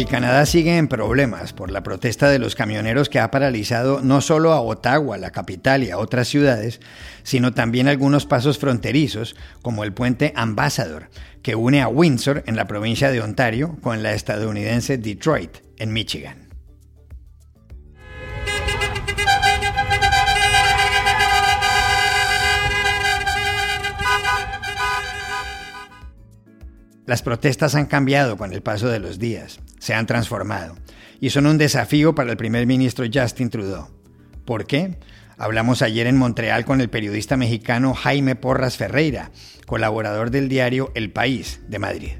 El Canadá sigue en problemas por la protesta de los camioneros que ha paralizado no solo a Ottawa, la capital, y a otras ciudades, sino también algunos pasos fronterizos, como el puente Ambassador, que une a Windsor, en la provincia de Ontario, con la estadounidense Detroit, en Michigan. Las protestas han cambiado con el paso de los días, se han transformado y son un desafío para el primer ministro Justin Trudeau. ¿Por qué? Hablamos ayer en Montreal con el periodista mexicano Jaime Porras Ferreira, colaborador del diario El País de Madrid.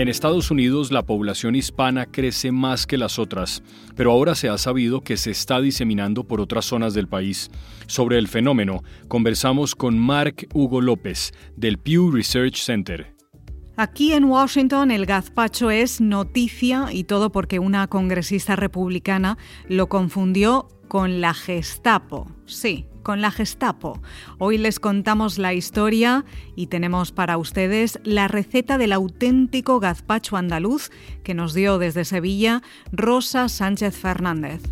En Estados Unidos la población hispana crece más que las otras, pero ahora se ha sabido que se está diseminando por otras zonas del país. Sobre el fenómeno, conversamos con Mark Hugo López, del Pew Research Center. Aquí en Washington el gazpacho es noticia y todo porque una congresista republicana lo confundió con la Gestapo. Sí, con la Gestapo. Hoy les contamos la historia y tenemos para ustedes la receta del auténtico gazpacho andaluz que nos dio desde Sevilla Rosa Sánchez Fernández.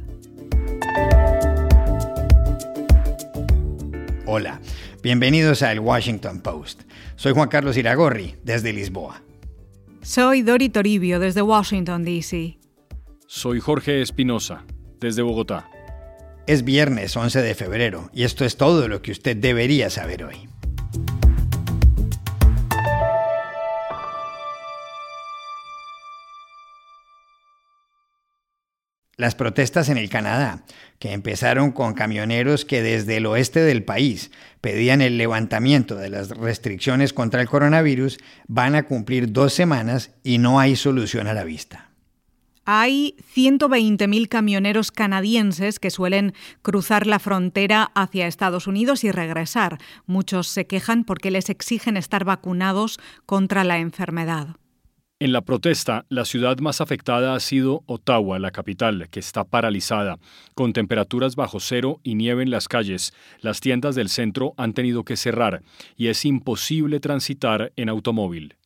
Hola, bienvenidos a El Washington Post. Soy Juan Carlos Iragorri, desde Lisboa. Soy Dori Toribio, desde Washington, D.C. Soy Jorge Espinosa, desde Bogotá. Es viernes 11 de febrero y esto es todo lo que usted debería saber hoy. Las protestas en el Canadá, que empezaron con camioneros que desde el oeste del país pedían el levantamiento de las restricciones contra el coronavirus, van a cumplir dos semanas y no hay solución a la vista. Hay 120.000 camioneros canadienses que suelen cruzar la frontera hacia Estados Unidos y regresar. Muchos se quejan porque les exigen estar vacunados contra la enfermedad. En la protesta, la ciudad más afectada ha sido Ottawa, la capital, que está paralizada, con temperaturas bajo cero y nieve en las calles. Las tiendas del centro han tenido que cerrar y es imposible transitar en automóvil.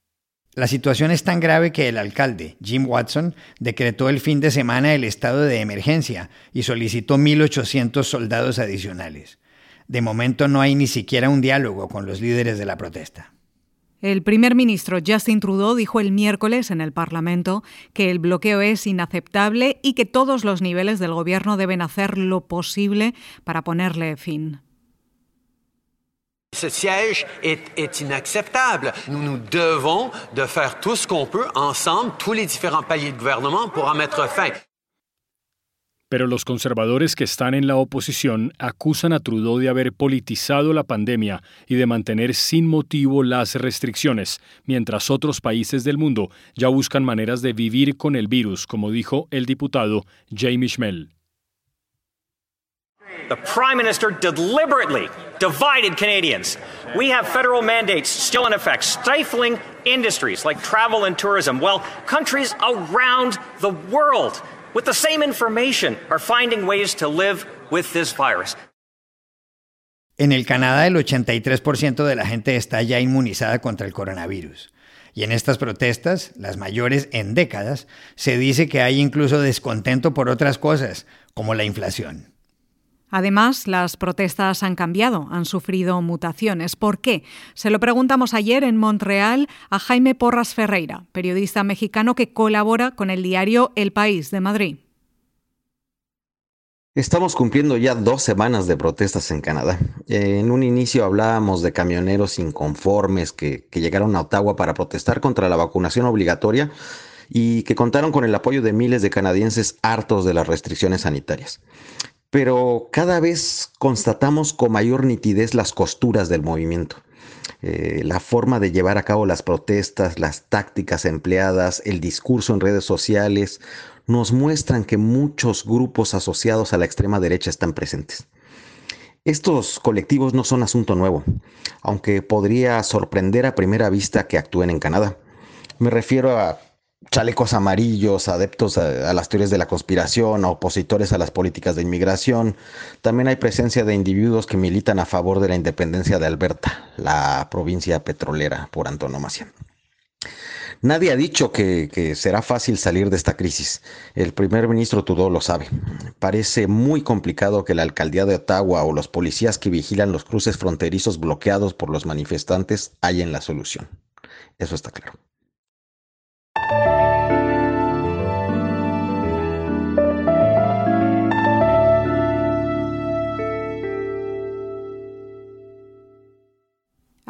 La situación es tan grave que el alcalde, Jim Watson, decretó el fin de semana el estado de emergencia y solicitó 1.800 soldados adicionales. De momento no hay ni siquiera un diálogo con los líderes de la protesta. El primer ministro Justin Trudeau dijo el miércoles en el Parlamento que el bloqueo es inaceptable y que todos los niveles del gobierno deben hacer lo posible para ponerle fin. Ce siège est, inacceptable. Nous nous paliers de fin. Pero los conservadores que están en la oposición acusan a Trudeau de haber politizado la pandemia y de mantener sin motivo las restricciones, mientras otros países del mundo ya buscan maneras de vivir con el virus, como dijo el diputado Jamie Schmel. The Prime Minister deliberately divided Canadians. We have federal mandates still in effect, stifling industries like travel and tourism, while countries around the world, with the same information, are finding ways to live with this virus. En el Canadá, el 83% de la gente está ya inmunizada contra el coronavirus. Y en estas protestas, las mayores en décadas, se dice que hay incluso descontento por otras cosas, como la inflación. Además, las protestas han cambiado, han sufrido mutaciones. ¿Por qué? Se lo preguntamos ayer en Montreal a Jaime Porras Ferreira, periodista mexicano que colabora con el diario El País de Madrid. Estamos cumpliendo ya dos semanas de protestas en Canadá. En un inicio hablábamos de camioneros inconformes que, llegaron a Ottawa para protestar contra la vacunación obligatoria y que contaron con el apoyo de miles de canadienses hartos de las restricciones sanitarias pero cada vez constatamos con mayor nitidez las costuras del movimiento. Eh, la forma de llevar a cabo las protestas, las tácticas empleadas, el discurso en redes sociales, nos muestran que muchos grupos asociados a la extrema derecha están presentes. Estos colectivos no son asunto nuevo, aunque podría sorprender a primera vista que actúen en Canadá. Me refiero a chalecos amarillos, adeptos a, las teorías de la conspiración, opositores a las políticas de inmigración. También hay presencia de individuos que militan a favor de la independencia de Alberta, la provincia petrolera por antonomasia. Nadie ha dicho que, será fácil salir de esta crisis. El primer ministro Trudeau lo sabe. Parece muy complicado que la alcaldía de Ottawa o los policías que vigilan los cruces fronterizos bloqueados por los manifestantes hallen la solución. Eso está claro.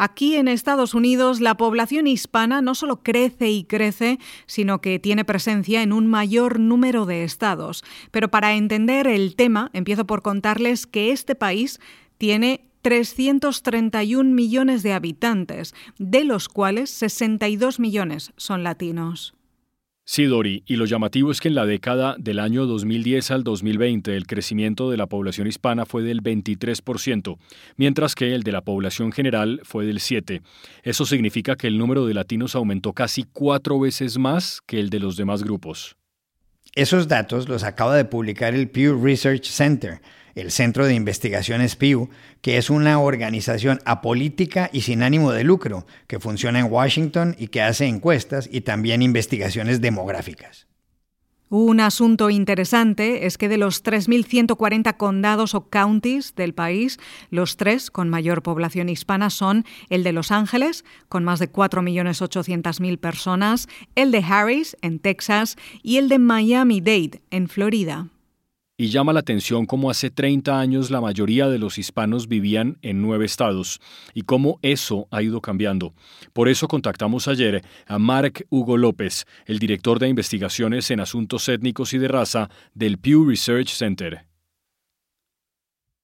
Aquí en Estados Unidos la población hispana no solo crece y crece, sino que tiene presencia en un mayor número de estados. Pero para entender el tema, empiezo por contarles que este país tiene 331 millones de habitantes, de los cuales 62 millones son latinos. Sí, Dori, y lo llamativo es que en la década del año 2010 al 2020 el crecimiento de la población hispana fue del 23%, mientras que el de la población general fue del 7%. Eso significa que el número de latinos aumentó casi cuatro veces más que el de los demás grupos. Esos datos los acaba de publicar el Pew Research Center el Centro de Investigaciones Pew, que es una organización apolítica y sin ánimo de lucro, que funciona en Washington y que hace encuestas y también investigaciones demográficas. Un asunto interesante es que de los 3.140 condados o counties del país, los tres con mayor población hispana son el de Los Ángeles, con más de 4.800.000 personas, el de Harris, en Texas, y el de Miami-Dade, en Florida y llama la atención cómo hace 30 años la mayoría de los hispanos vivían en nueve estados y cómo eso ha ido cambiando. Por eso contactamos ayer a Mark Hugo López, el director de investigaciones en asuntos étnicos y de raza del Pew Research Center.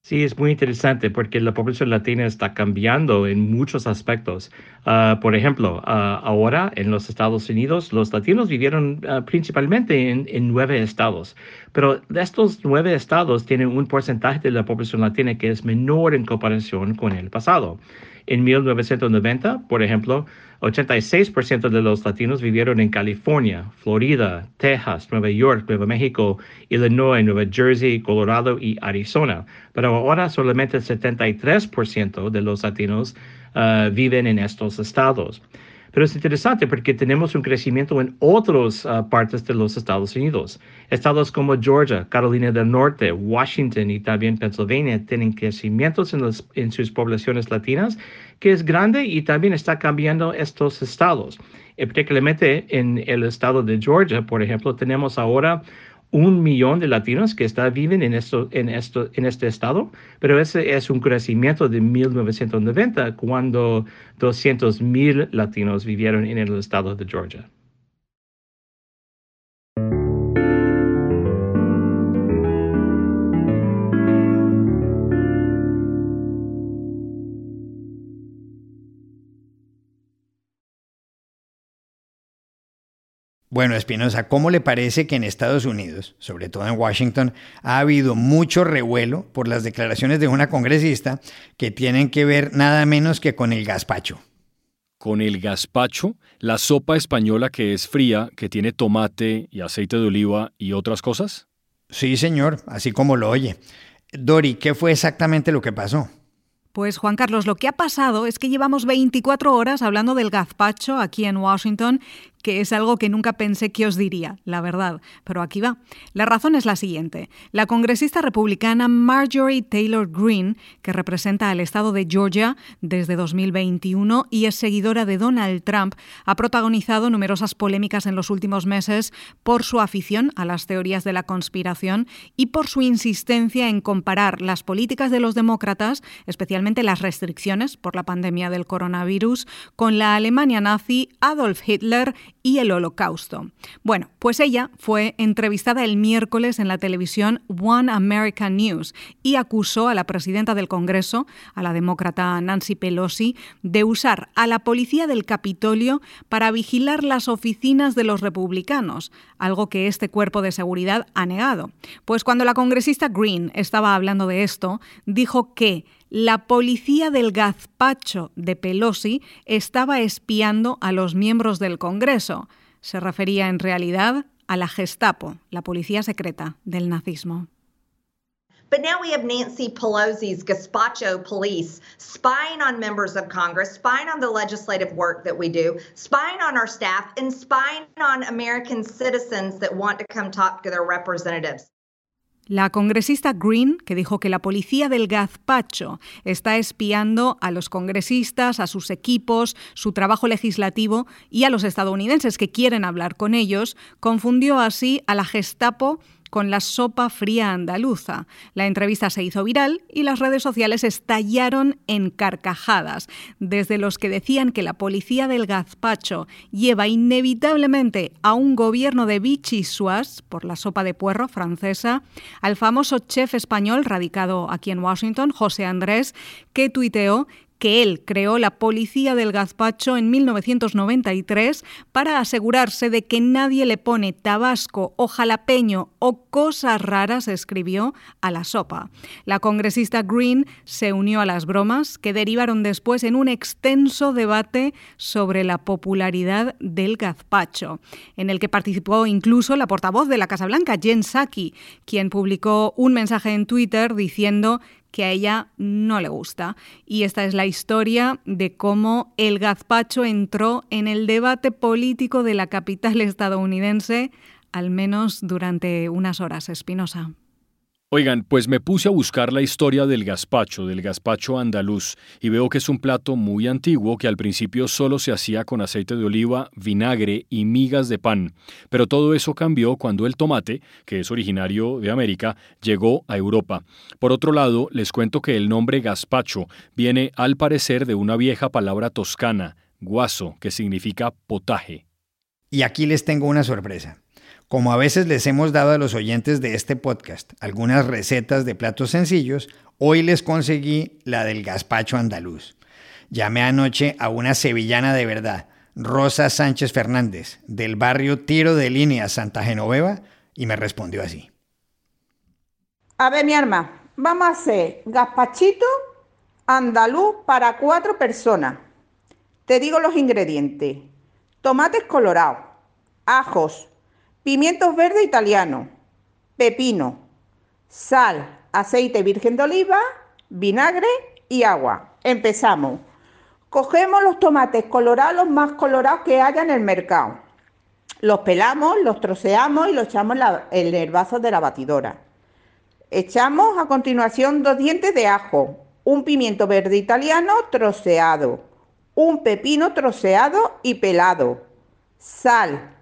Sí, es muy interesante porque la población latina está cambiando en muchos aspectos. Ah, por ejemplo, ah, ahora en los Estados Unidos, los latinos vivieron ah, principalmente en, en, nueve estados, pero de estos nueve estados tienen un porcentaje de la población latina que es menor en comparación con el pasado. En 1990, por ejemplo, 86% de los latinos vivieron en California, Florida, Texas, Nueva York, Nuevo México, Illinois, Nueva Jersey, Colorado y Arizona. Pero ahora solamente el 73% de los latinos uh, viven en estos estados. Pero es interesante porque tenemos un crecimiento en otras uh, partes de los Estados Unidos. Estados como Georgia, Carolina del Norte, Washington y también Pennsylvania tienen crecimientos en, en sus poblaciones latinas que es grande y también está cambiando estos estados. Y particularmente en el estado de Georgia, por ejemplo, tenemos ahora un millón de latinos que está, viven en, esto, en, esto, en este estado, pero ese es un crecimiento de 1990, cuando 200 mil latinos vivieron en el estado de Georgia. Bueno, Espinosa, ¿cómo le parece que en Estados Unidos, sobre todo en Washington, ha habido mucho revuelo por las declaraciones de una congresista que tienen que ver nada menos que con el gazpacho? Con el gazpacho, la sopa española que es fría, que tiene tomate y aceite de oliva y otras cosas? Sí, señor, así como lo oye. Dori, ¿qué fue exactamente lo que pasó? Pues Juan Carlos, lo que ha pasado es que llevamos 24 horas hablando del gazpacho aquí en Washington que es algo que nunca pensé que os diría, la verdad, pero aquí va. La razón es la siguiente. La congresista republicana Marjorie Taylor Greene, que representa al estado de Georgia desde 2021 y es seguidora de Donald Trump, ha protagonizado numerosas polémicas en los últimos meses por su afición a las teorías de la conspiración y por su insistencia en comparar las políticas de los demócratas, especialmente las restricciones por la pandemia del coronavirus, con la Alemania nazi, Adolf Hitler y el Holocausto. Bueno, pues ella fue entrevistada el miércoles en la televisión One American News y acusó a la presidenta del Congreso, a la demócrata Nancy Pelosi, de usar a la policía del Capitolio para vigilar las oficinas de los republicanos, algo que este cuerpo de seguridad ha negado. Pues cuando la congresista Green estaba hablando de esto, dijo que la policía del gazpacho de Pelosi estaba espiando a los miembros del Congreso. Se refería en realidad a la Gestapo, la policía secreta del nazismo. But now we have Nancy Pelosi's gazpacho police spying on members of Congress, spying on the legislative work that we do, spying on our staff, and spying on American citizens that want to come talk to their representatives. La congresista Green, que dijo que la policía del gazpacho está espiando a los congresistas, a sus equipos, su trabajo legislativo y a los estadounidenses que quieren hablar con ellos, confundió así a la Gestapo con la sopa fría andaluza. La entrevista se hizo viral y las redes sociales estallaron en carcajadas, desde los que decían que la policía del gazpacho lleva inevitablemente a un gobierno de bichisuas por la sopa de puerro francesa, al famoso chef español radicado aquí en Washington, José Andrés, que tuiteó que él creó la Policía del Gazpacho en 1993 para asegurarse de que nadie le pone tabasco o jalapeño o cosas raras, escribió, a la sopa. La congresista Green se unió a las bromas que derivaron después en un extenso debate sobre la popularidad del gazpacho, en el que participó incluso la portavoz de la Casa Blanca, Jen Psaki, quien publicó un mensaje en Twitter diciendo que a ella no le gusta. Y esta es la historia de cómo el gazpacho entró en el debate político de la capital estadounidense, al menos durante unas horas, Espinosa. Oigan, pues me puse a buscar la historia del gazpacho, del gazpacho andaluz, y veo que es un plato muy antiguo que al principio solo se hacía con aceite de oliva, vinagre y migas de pan. Pero todo eso cambió cuando el tomate, que es originario de América, llegó a Europa. Por otro lado, les cuento que el nombre gazpacho viene al parecer de una vieja palabra toscana, guaso, que significa potaje. Y aquí les tengo una sorpresa. Como a veces les hemos dado a los oyentes de este podcast algunas recetas de platos sencillos, hoy les conseguí la del gazpacho andaluz. Llamé anoche a una sevillana de verdad, Rosa Sánchez Fernández, del barrio Tiro de Línea Santa Genoveva, y me respondió así. A ver, mi arma, vamos a hacer gazpachito andaluz para cuatro personas. Te digo los ingredientes. Tomates colorados, ajos, pimientos verdes italianos, pepino, sal, aceite virgen de oliva, vinagre y agua. Empezamos. Cogemos los tomates colorados, los más colorados que haya en el mercado. Los pelamos, los troceamos y los echamos en el herbazo de la batidora. Echamos a continuación dos dientes de ajo, un pimiento verde italiano troceado, un pepino troceado y pelado, sal,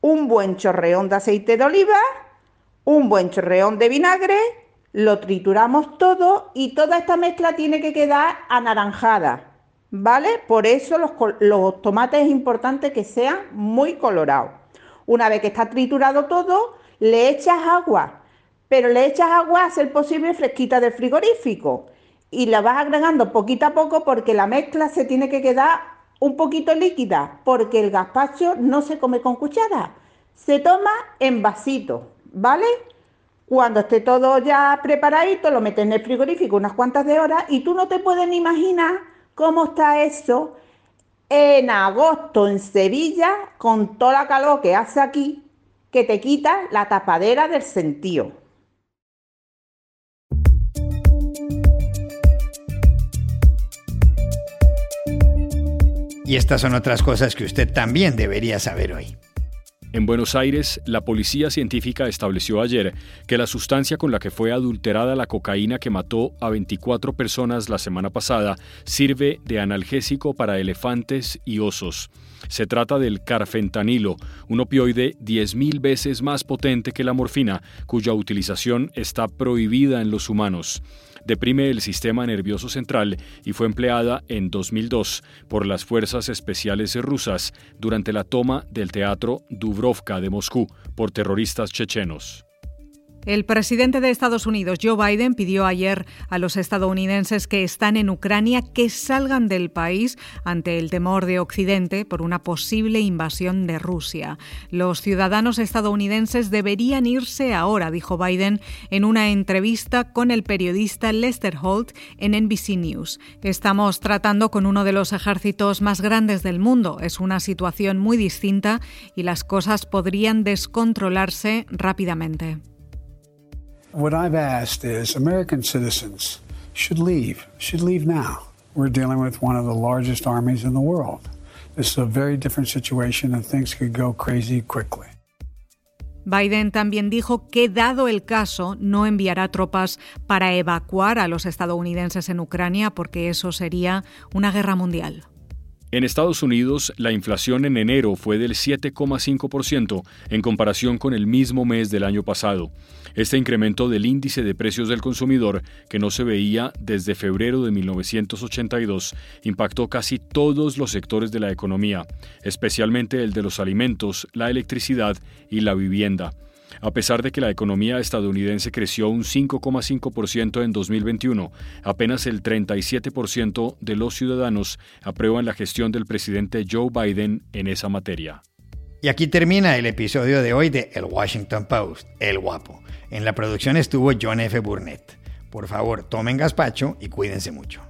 un buen chorreón de aceite de oliva, un buen chorreón de vinagre, lo trituramos todo y toda esta mezcla tiene que quedar anaranjada, ¿vale? Por eso los, tomates es importante que sean muy colorados. Una vez que está triturado todo, le echas agua, pero le echas agua a ser posible fresquita del frigorífico y la vas agregando poquito a poco porque la mezcla se tiene que quedar un poquito líquida, porque el gazpacho no se come con cuchara, se toma en vasito, ¿vale? Cuando esté todo ya preparadito, lo metes en el frigorífico unas cuantas de horas y tú no te puedes ni imaginar cómo está eso en agosto en Sevilla, con toda la calor que hace aquí, que te quita la tapadera del sentido. Y estas son otras cosas que usted también debería saber hoy. En Buenos Aires, la policía científica estableció ayer que la sustancia con la que fue adulterada la cocaína que mató a 24 personas la semana pasada sirve de analgésico para elefantes y osos. Se trata del carfentanilo, un opioide 10.000 veces más potente que la morfina, cuya utilización está prohibida en los humanos deprime el sistema nervioso central y fue empleada en 2002 por las fuerzas especiales rusas durante la toma del teatro Dubrovka de Moscú por terroristas chechenos. El presidente de Estados Unidos, Joe Biden, pidió ayer a los estadounidenses que están en Ucrania que salgan del país ante el temor de Occidente por una posible invasión de Rusia. Los ciudadanos estadounidenses deberían irse ahora, dijo Biden en una entrevista con el periodista Lester Holt en NBC News. Estamos tratando con uno de los ejércitos más grandes del mundo. Es una situación muy distinta y las cosas podrían descontrolarse rápidamente. What I've asked is American citizens should leave, should leave now. We're dealing with one of the largest armies in the world. This is a very different situation and things could go crazy quickly. Biden también dijo que, dado el caso, no enviará tropas para evacuar a los estadounidenses en Ucrania porque eso sería una guerra mundial. En Estados Unidos, la inflación en enero fue del 7,5% en comparación con el mismo mes del año pasado. Este incremento del índice de precios del consumidor, que no se veía desde febrero de 1982, impactó casi todos los sectores de la economía, especialmente el de los alimentos, la electricidad y la vivienda. A pesar de que la economía estadounidense creció un 5,5% en 2021, apenas el 37% de los ciudadanos aprueban la gestión del presidente Joe Biden en esa materia. Y aquí termina el episodio de hoy de El Washington Post, El Guapo. En la producción estuvo John F. Burnett. Por favor, tomen gazpacho y cuídense mucho.